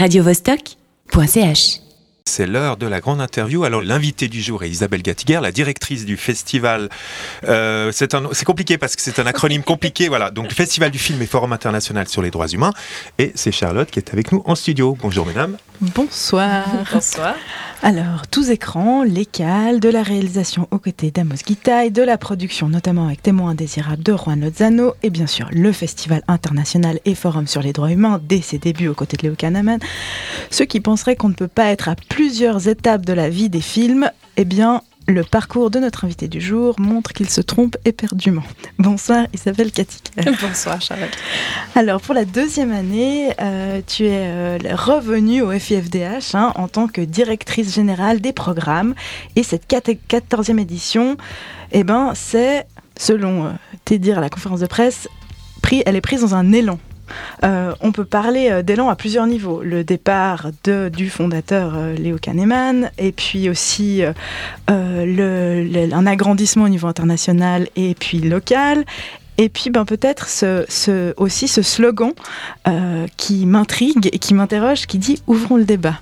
radiovostok.ch. C'est l'heure de la grande interview. Alors l'invité du jour est Isabelle Gatiguer, la directrice du festival. Euh, c'est compliqué parce que c'est un acronyme compliqué. Voilà, donc Festival du film et Forum international sur les droits humains. Et c'est Charlotte qui est avec nous en studio. Bonjour mesdames. Bonsoir. Bonsoir. Alors, tous écrans, les cales, de la réalisation aux côtés d'Amos Guitaille, de la production notamment avec Témoins indésirables de Juan Lozano, et bien sûr le Festival international et Forum sur les droits humains dès ses débuts aux côtés de Léo Kahneman. Ceux qui penseraient qu'on ne peut pas être à plusieurs étapes de la vie des films, eh bien, le parcours de notre invité du jour montre qu'il se trompe éperdument. Bonsoir Isabelle Katiker. Bonsoir Charlotte. Alors, pour la deuxième année, euh, tu es euh, revenue au FIFDH hein, en tant que directrice générale des programmes. Et cette quatorzième édition, eh ben, c'est, selon euh, tes dires à la conférence de presse, pris, elle est prise dans un élan. Euh, on peut parler euh, d'élan à plusieurs niveaux. Le départ du fondateur euh, Léo Kahneman, et puis aussi un agrandissement au niveau international et puis local. Et puis ben, peut-être aussi ce slogan qui m'intrigue et qui m'interroge, qui dit ouvrons le débat.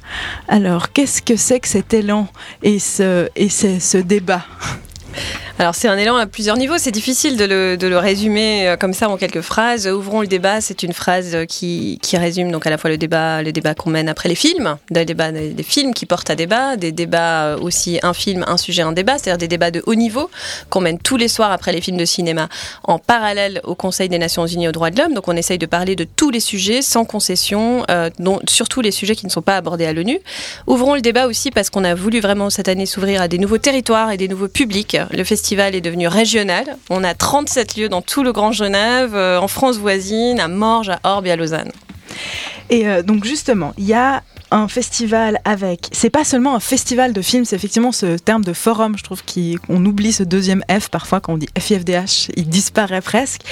Alors qu'est-ce que c'est que cet élan et ce débat? Alors c'est un élan à plusieurs niveaux, c'est difficile de le, de le résumer euh, comme ça en quelques phrases. Ouvrons le débat, c'est une phrase euh, qui, qui résume donc à la fois le débat, le débat qu'on mène après les films, des débats des, films qui portent à débat, des débats euh, aussi un film, un sujet, un débat, c'est-à-dire des débats de haut niveau qu'on mène tous les soirs après les films de cinéma en parallèle au Conseil des Nations Unies aux droits de l'homme. Donc on essaye de parler de tous les sujets sans concession, dont, surtout les sujets qui ne sont pas abordés à l'ONU. Ouvrons le débat aussi parce qu'on a voulu vraiment cette année s'ouvrir à des nouveaux territoires et des nouveaux publics. Le festival est devenu régional. On a 37 lieux dans tout le Grand Genève, euh, en France voisine, à Morges, à Orbe et à Lausanne. Et euh, donc justement, il y a un festival avec. C'est pas seulement un festival de films, c'est effectivement ce terme de forum, je trouve qu'on oublie ce deuxième F parfois quand on dit FIFDH, il disparaît presque.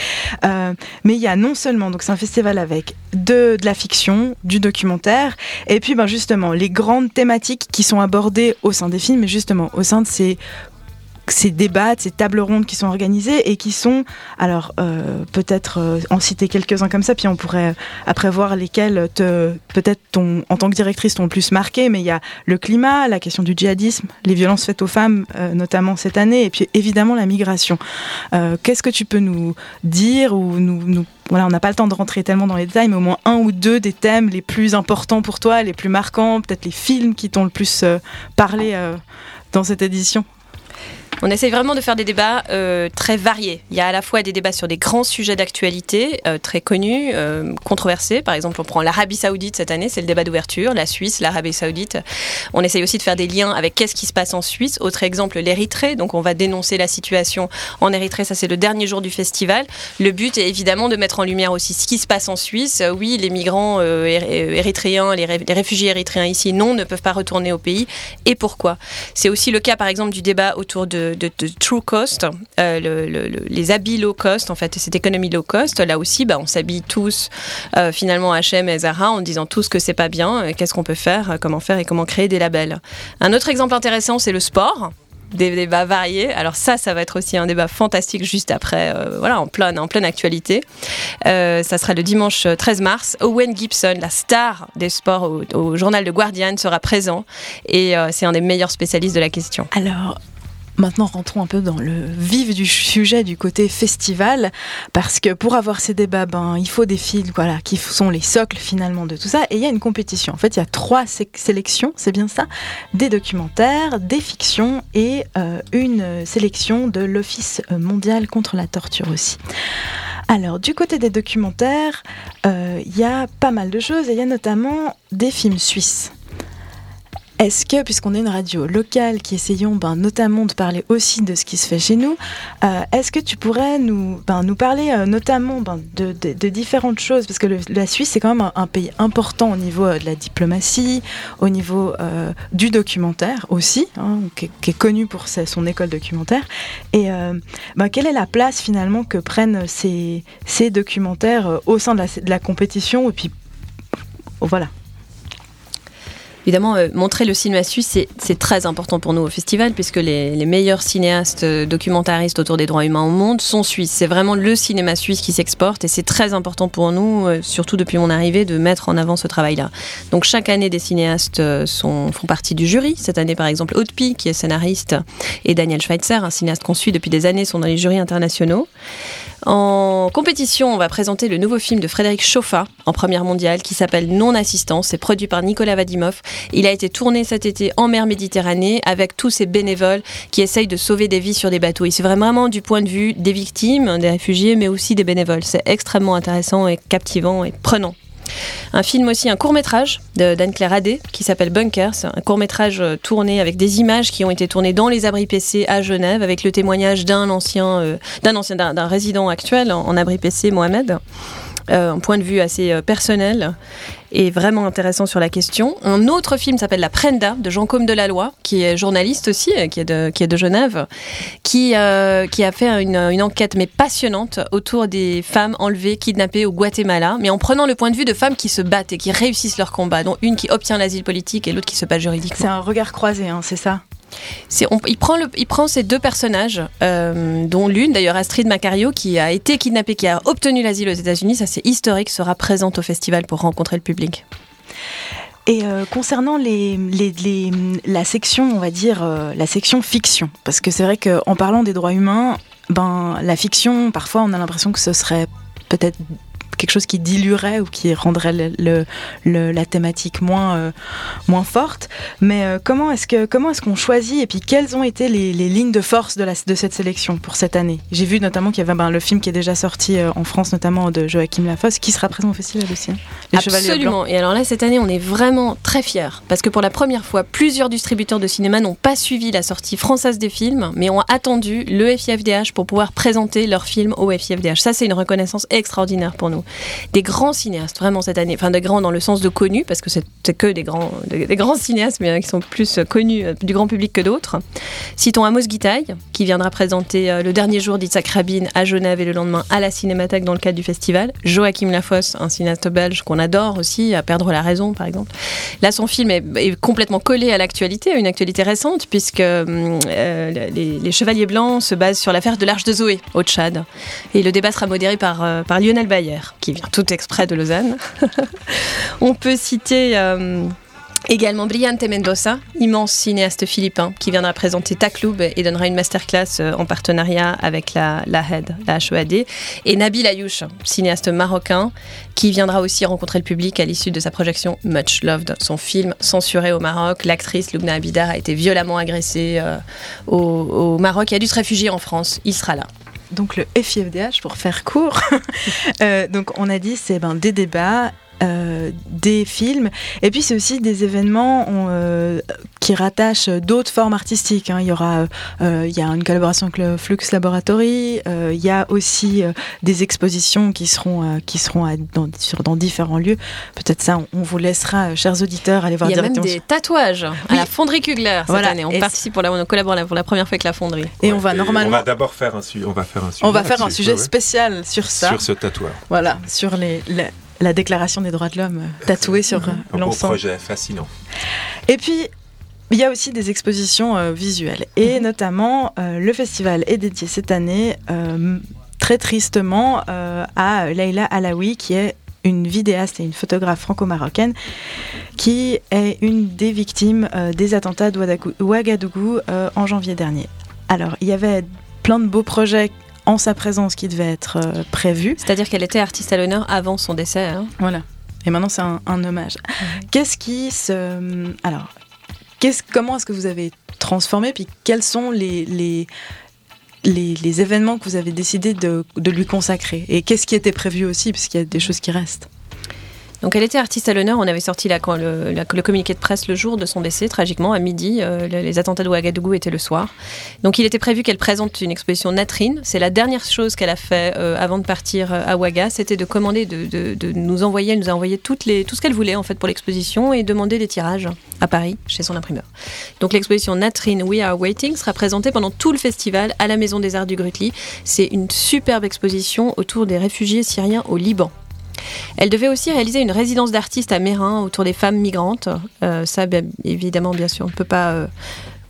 Euh, mais il y a non seulement, donc c'est un festival avec de, la fiction, du documentaire, et puis ben justement les grandes thématiques qui sont abordées au sein des films, et justement au sein de ces ces débats, ces tables rondes qui sont organisées et qui sont, alors euh, peut-être euh, en citer quelques-uns comme ça, puis on pourrait euh, après voir lesquels peut-être en tant que directrice t'ont le plus marqué, mais il y a le climat, la question du djihadisme, les violences faites aux femmes, notamment cette année, et puis évidemment la migration. Qu'est-ce que tu peux nous dire ou nous, voilà, on n'a pas le temps de rentrer tellement dans les détails, mais au moins un ou deux des thèmes les plus importants pour toi, les plus marquants, peut-être les films qui t'ont le plus parlé dans cette édition? On essaye vraiment de faire des débats euh, très variés. Il y a à la fois des débats sur des grands sujets d'actualité euh, très connus, euh, controversés. Par exemple, on prend l'Arabie Saoudite cette année, c'est le débat d'ouverture. La Suisse, l'Arabie Saoudite. On essaye aussi de faire des liens avec qu'est-ce qui se passe en Suisse. Autre exemple, l'Érythrée. Donc, on va dénoncer la situation en Érythrée. Ça, c'est le dernier jour du festival. Le but est évidemment de mettre en lumière aussi ce qui se passe en Suisse. Oui, les migrants éry- érythréens, les, ré- les réfugiés érythréens ici, non, ne peuvent pas retourner au pays. Et pourquoi? C'est aussi le cas, par exemple, du débat autour de, de- True Cost, euh, le- le- le- les habits low cost, en fait, cette économie low cost. Là aussi, bah, on s'habille tous, euh, finalement, H&M et Zara, en disant tous que c'est pas bien. euh, Qu'est-ce qu'on peut faire, euh, comment faire et comment créer des labels. Un autre exemple intéressant, c'est le sport des débats variés. Alors ça, ça va être aussi un débat fantastique juste après, voilà, en pleine, en pleine actualité. Euh, ça sera le dimanche 13 mars. Owen Gibson, la star des sports au, journal The Guardian, sera présent et c'est un des meilleurs spécialistes de la question. Alors, maintenant rentrons un peu dans le vif du sujet du côté festival, parce que pour avoir ces débats, ben, il faut des films voilà, qui sont les socles finalement de tout ça, et il y a une compétition. En fait, il y a trois sé- sélections, c'est bien ça, des documentaires, des fictions et euh, une sélection de l'Office mondial contre la torture aussi. Alors, du côté des documentaires, euh, il y a pas mal de choses, et il y a notamment des films suisses. Est-ce que, puisqu'on est une radio locale qui essayons ben, notamment de parler aussi de ce qui se fait chez nous, euh, est-ce que tu pourrais nous, ben, nous parler euh, notamment ben, de, de- de différentes choses? Parce que le- la Suisse, c'est quand même un, pays important au niveau euh, de la diplomatie, au niveau euh, du documentaire aussi, hein, qui, qui est connu pour sa- son école documentaire. Et euh, ben, quelle est la place finalement que prennent ces, ces documentaires au sein de la, de la compétition? Et puis, voilà. Évidemment, euh, montrer le cinéma suisse, c'est très important pour nous au festival, puisque les, meilleurs cinéastes euh, documentaristes autour des droits humains au monde sont suisses. C'est vraiment le cinéma suisse qui s'exporte, et c'est très important pour nous, euh, surtout depuis mon arrivée, de mettre en avant ce travail-là. Donc chaque année, des cinéastes font partie du jury. Cette année, par exemple, Pi, qui est scénariste, et Daniel Schweitzer, un cinéaste qu'on suit depuis des années, sont dans les jurys internationaux. En compétition, on va présenter le nouveau film de Frédéric Chauffat en première mondiale qui s'appelle Non-assistance. C'est produit par Nicolas Vadimov. Il a été tourné cet été en mer Méditerranée avec tous ces bénévoles qui essayent de sauver des vies sur des bateaux. Il se vraiment du point de vue des victimes, des réfugiés, mais aussi des bénévoles. C'est extrêmement intéressant et captivant et prenant. Un film aussi, un court métrage d'Anne-Claire Adé qui s'appelle Bunkers, un court métrage euh, tourné avec des images qui ont été tournées dans les abris PC à Genève avec le témoignage d'un ancien, euh, d'un ancien, résident actuel en, en abri PC, Mohamed. Euh, un point de vue assez euh, personnel et vraiment intéressant sur la question. Un autre film s'appelle La Prenda de Jean Côme Delalloy, qui est journaliste aussi, euh, qui est de, qui est de Genève, qui, qui a fait une, une, enquête mais passionnante autour des femmes enlevées, kidnappées au Guatemala, mais en prenant le point de vue de femmes qui se battent et qui réussissent leur combat, dont une qui obtient l'asile politique et l'autre qui se bat juridiquement. C'est un regard croisé, hein, c'est ça? Il, prend le, ces deux personnages, euh, dont l'une, d'ailleurs Astrid Macario, qui a été kidnappée, qui a obtenu l'asile aux États-Unis, ça c'est historique, sera présente au festival pour rencontrer le public. Et euh, concernant la section, on va dire, euh, la section fiction, parce que c'est vrai qu'en parlant des droits humains, ben, la fiction, parfois on a l'impression que ce serait peut-être quelque chose qui diluerait ou qui rendrait le, la thématique moins, euh, moins forte. Mais euh, comment est-ce que est-ce qu'on choisit et puis quelles ont été les, les, lignes de force de, la, de cette sélection pour cette année? J'ai vu notamment qu'il y avait ben, le film qui est déjà sorti euh, en France, notamment de Joachim Lafosse, qui sera présent au festival aussi. Hein, les Absolument. Et alors là, cette année, on est vraiment très fiers parce que pour la première fois, plusieurs distributeurs de cinéma n'ont pas suivi la sortie française des films, mais ont attendu le FIFDH pour pouvoir présenter leurs films au FIFDH. Ça, c'est une reconnaissance extraordinaire pour nous des grands cinéastes, vraiment cette année. Enfin, des grands dans le sens de connus, parce que c'est que des grands, des, grands cinéastes, mais euh, qui sont plus connus euh, du grand public que d'autres. Citons Amos Guitaille, qui viendra présenter euh, le dernier jour d'Itzhak Rabin à Genève et le lendemain à la Cinémathèque dans le cadre du festival. Joachim Lafosse, un cinéaste belge qu'on adore aussi, à Perdre la raison, par exemple. Là, son film est, complètement collé à l'actualité, à une actualité récente, puisque les, Chevaliers Blancs se basent sur l'affaire de l'Arche de Zoé au Tchad. Et le débat sera modéré par, par Lionel Bayer, qui vient tout exprès de Lausanne. On peut citer euh, également Brillante Mendoza, immense cinéaste philippin, qui viendra présenter Takloub et donnera une masterclass euh, en partenariat avec la, la HED, la HEAD. Et Nabil Ayouch, cinéaste marocain, qui viendra aussi rencontrer le public à l'issue de sa projection Much Loved, son film censuré au Maroc. L'actrice Lubna Abidar a été violemment agressée euh, au, au Maroc et a dû se réfugier en France. Il sera là donc le FIFDH pour faire court. euh, donc on a dit c'est ben, des débats euh, des films. Et puis c'est aussi des événements euh, qui rattachent d'autres formes artistiques. Hein. Il y aura, euh, il y a une collaboration avec le Flux Laboratory. il y a aussi des expositions qui seront qui seront dans, sur, dans différents lieux. Peut-être ça, on, vous laissera, chers auditeurs, aller voir directement. Il y a même des tatouages à la Fonderie Kugler cette voilà. année. On participe pour la, on collabore pour la première fois avec la Fonderie. Et on va normalement. On va d'abord faire un, on va faire un sujet. On va faire un sujet spécial sur ça. Sur ce tatouage. Voilà, sur les la déclaration des droits de l'homme euh, tatouée sur euh, l'ensemble. Un projet fascinant. Et puis, il y a aussi des expositions euh, visuelles. Et mhm. notamment, le festival est dédié cette année, très tristement, à Leila Alaoui, qui est une vidéaste et une photographe franco-marocaine, qui est une des victimes des attentats de Ouagadougou en janvier dernier. Alors, il y avait plein de beaux projets en sa présence qui devait être euh, prévu. C'est-à-dire qu'elle était artiste à l'honneur avant son décès. Hein. Voilà. Et maintenant, c'est un, hommage. Qu'est-ce qui se. Alors, comment est-ce que vous avez transformé Puis quels sont les, événements que vous avez décidé de, de lui consacrer? Et qu'est-ce qui était prévu aussi Parce qu'il y a des choses qui restent? Donc elle était artiste à l'honneur. On avait sorti le, communiqué de presse le jour de son décès, tragiquement, à midi. Euh, les attentats de Ouagadougou étaient le soir. Donc il était prévu qu'elle présente une exposition Natrine. C'est la dernière chose qu'elle a fait euh, avant de partir euh, à Ouaga. C'était de commander, de, nous envoyer, elle nous a envoyé toutes tout ce qu'elle voulait en fait pour l'exposition et demander des tirages à Paris, chez son imprimeur. Donc l'exposition Natrine We Are Waiting sera présentée pendant tout le festival à la Maison des Arts du Grutli. C'est une superbe exposition autour des réfugiés syriens au Liban. Elle devait aussi réaliser une résidence d'artiste à Mérin autour des femmes migrantes. Euh, ça, évidemment, bien sûr, on ne peut pas euh,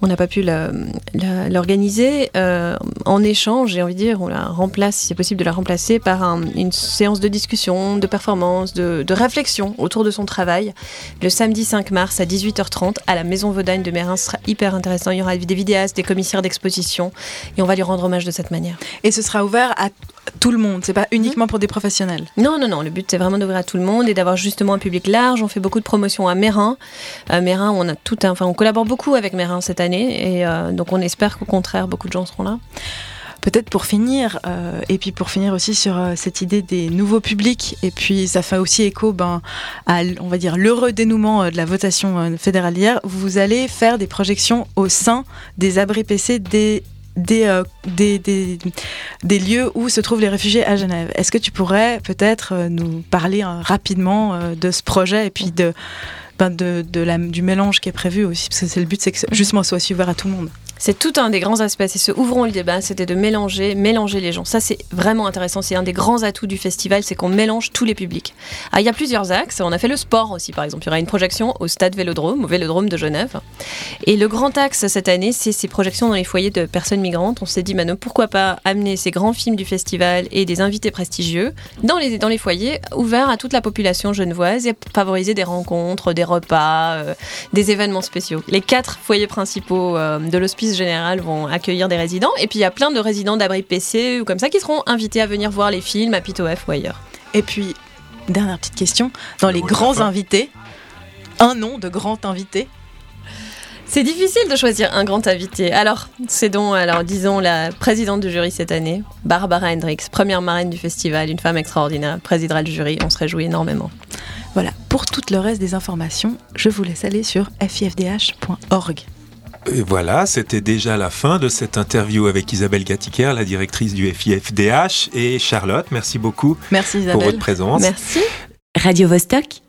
on n'a pas pu l'organiser. Euh, en échange, j'ai envie de dire, on la remplace, si c'est possible de la remplacer, par une séance de discussion, de performance, de, réflexion autour de son travail. Le samedi 5 mars à 18h30 à la Maison Vaudagne de Mérin. Ce sera hyper intéressant. Il y aura des vidéastes, des commissaires d'exposition et on va lui rendre hommage de cette manière. Et ce sera ouvert à tout le monde, c'est pas uniquement pour des professionnels. Non, non, non. Le but c'est vraiment d'ouvrir à tout le monde et d'avoir justement un public large. On fait beaucoup de promotions à Mérin. À Mérin, on a tout, enfin, on collabore beaucoup avec Mérin cette année et euh, donc on espère qu'au contraire beaucoup de gens seront là. Peut-être pour finir, euh, et puis pour finir aussi sur euh, cette idée des nouveaux publics, et puis ça fait aussi écho ben, à, on va dire, l'heureux dénouement de la votation fédérale hier, vous allez faire des projections au sein des abris PC des euh, des, des, des, lieux où se trouvent les réfugiés à Genève. Est-ce que tu pourrais peut-être nous parler euh, rapidement de ce projet et puis de, du mélange qui est prévu aussi Parce que c'est le but, c'est que justement soit ouvert à tout le monde. C'est tout un des grands aspects. C'est ce ouvrons le débat, c'était de mélanger, mélanger les gens. Ça, c'est vraiment intéressant. C'est un des grands atouts du festival, c'est qu'on mélange tous les publics. Ah, il y a plusieurs axes. On a fait le sport aussi, par exemple. Il y aura une projection au stade Vélodrome, au Vélodrome de Genève. Et le grand axe cette année, c'est ces projections dans les foyers de personnes migrantes. On s'est dit, Mano, pourquoi pas amener ces grands films du festival et des invités prestigieux dans les, dans les foyers, ouverts à toute la population genevoise et favoriser des rencontres, des repas, euh, des événements spéciaux. Les quatre foyers principaux euh, de l'hospice général vont accueillir des résidents. Et puis il y a plein de résidents d'abri PC ou comme ça qui seront invités à venir voir les films à Pitof ou ailleurs. Et puis, dernière petite question, dans les grands invités, un nom de grand invité c'est difficile de choisir un grand invité. Alors, c'est donc, alors disons, la présidente du jury cette année, Barbara Hendricks, première marraine du festival, une femme extraordinaire, présidera le jury. On se réjouit énormément. Pour tout le reste des informations, je vous laisse aller sur fifdh.org. Et voilà, c'était déjà la fin de cette interview avec Isabelle Gatiker, la directrice du FIFDH, et Charlotte. Merci beaucoup merci pour votre présence. Merci. Radio -Vostok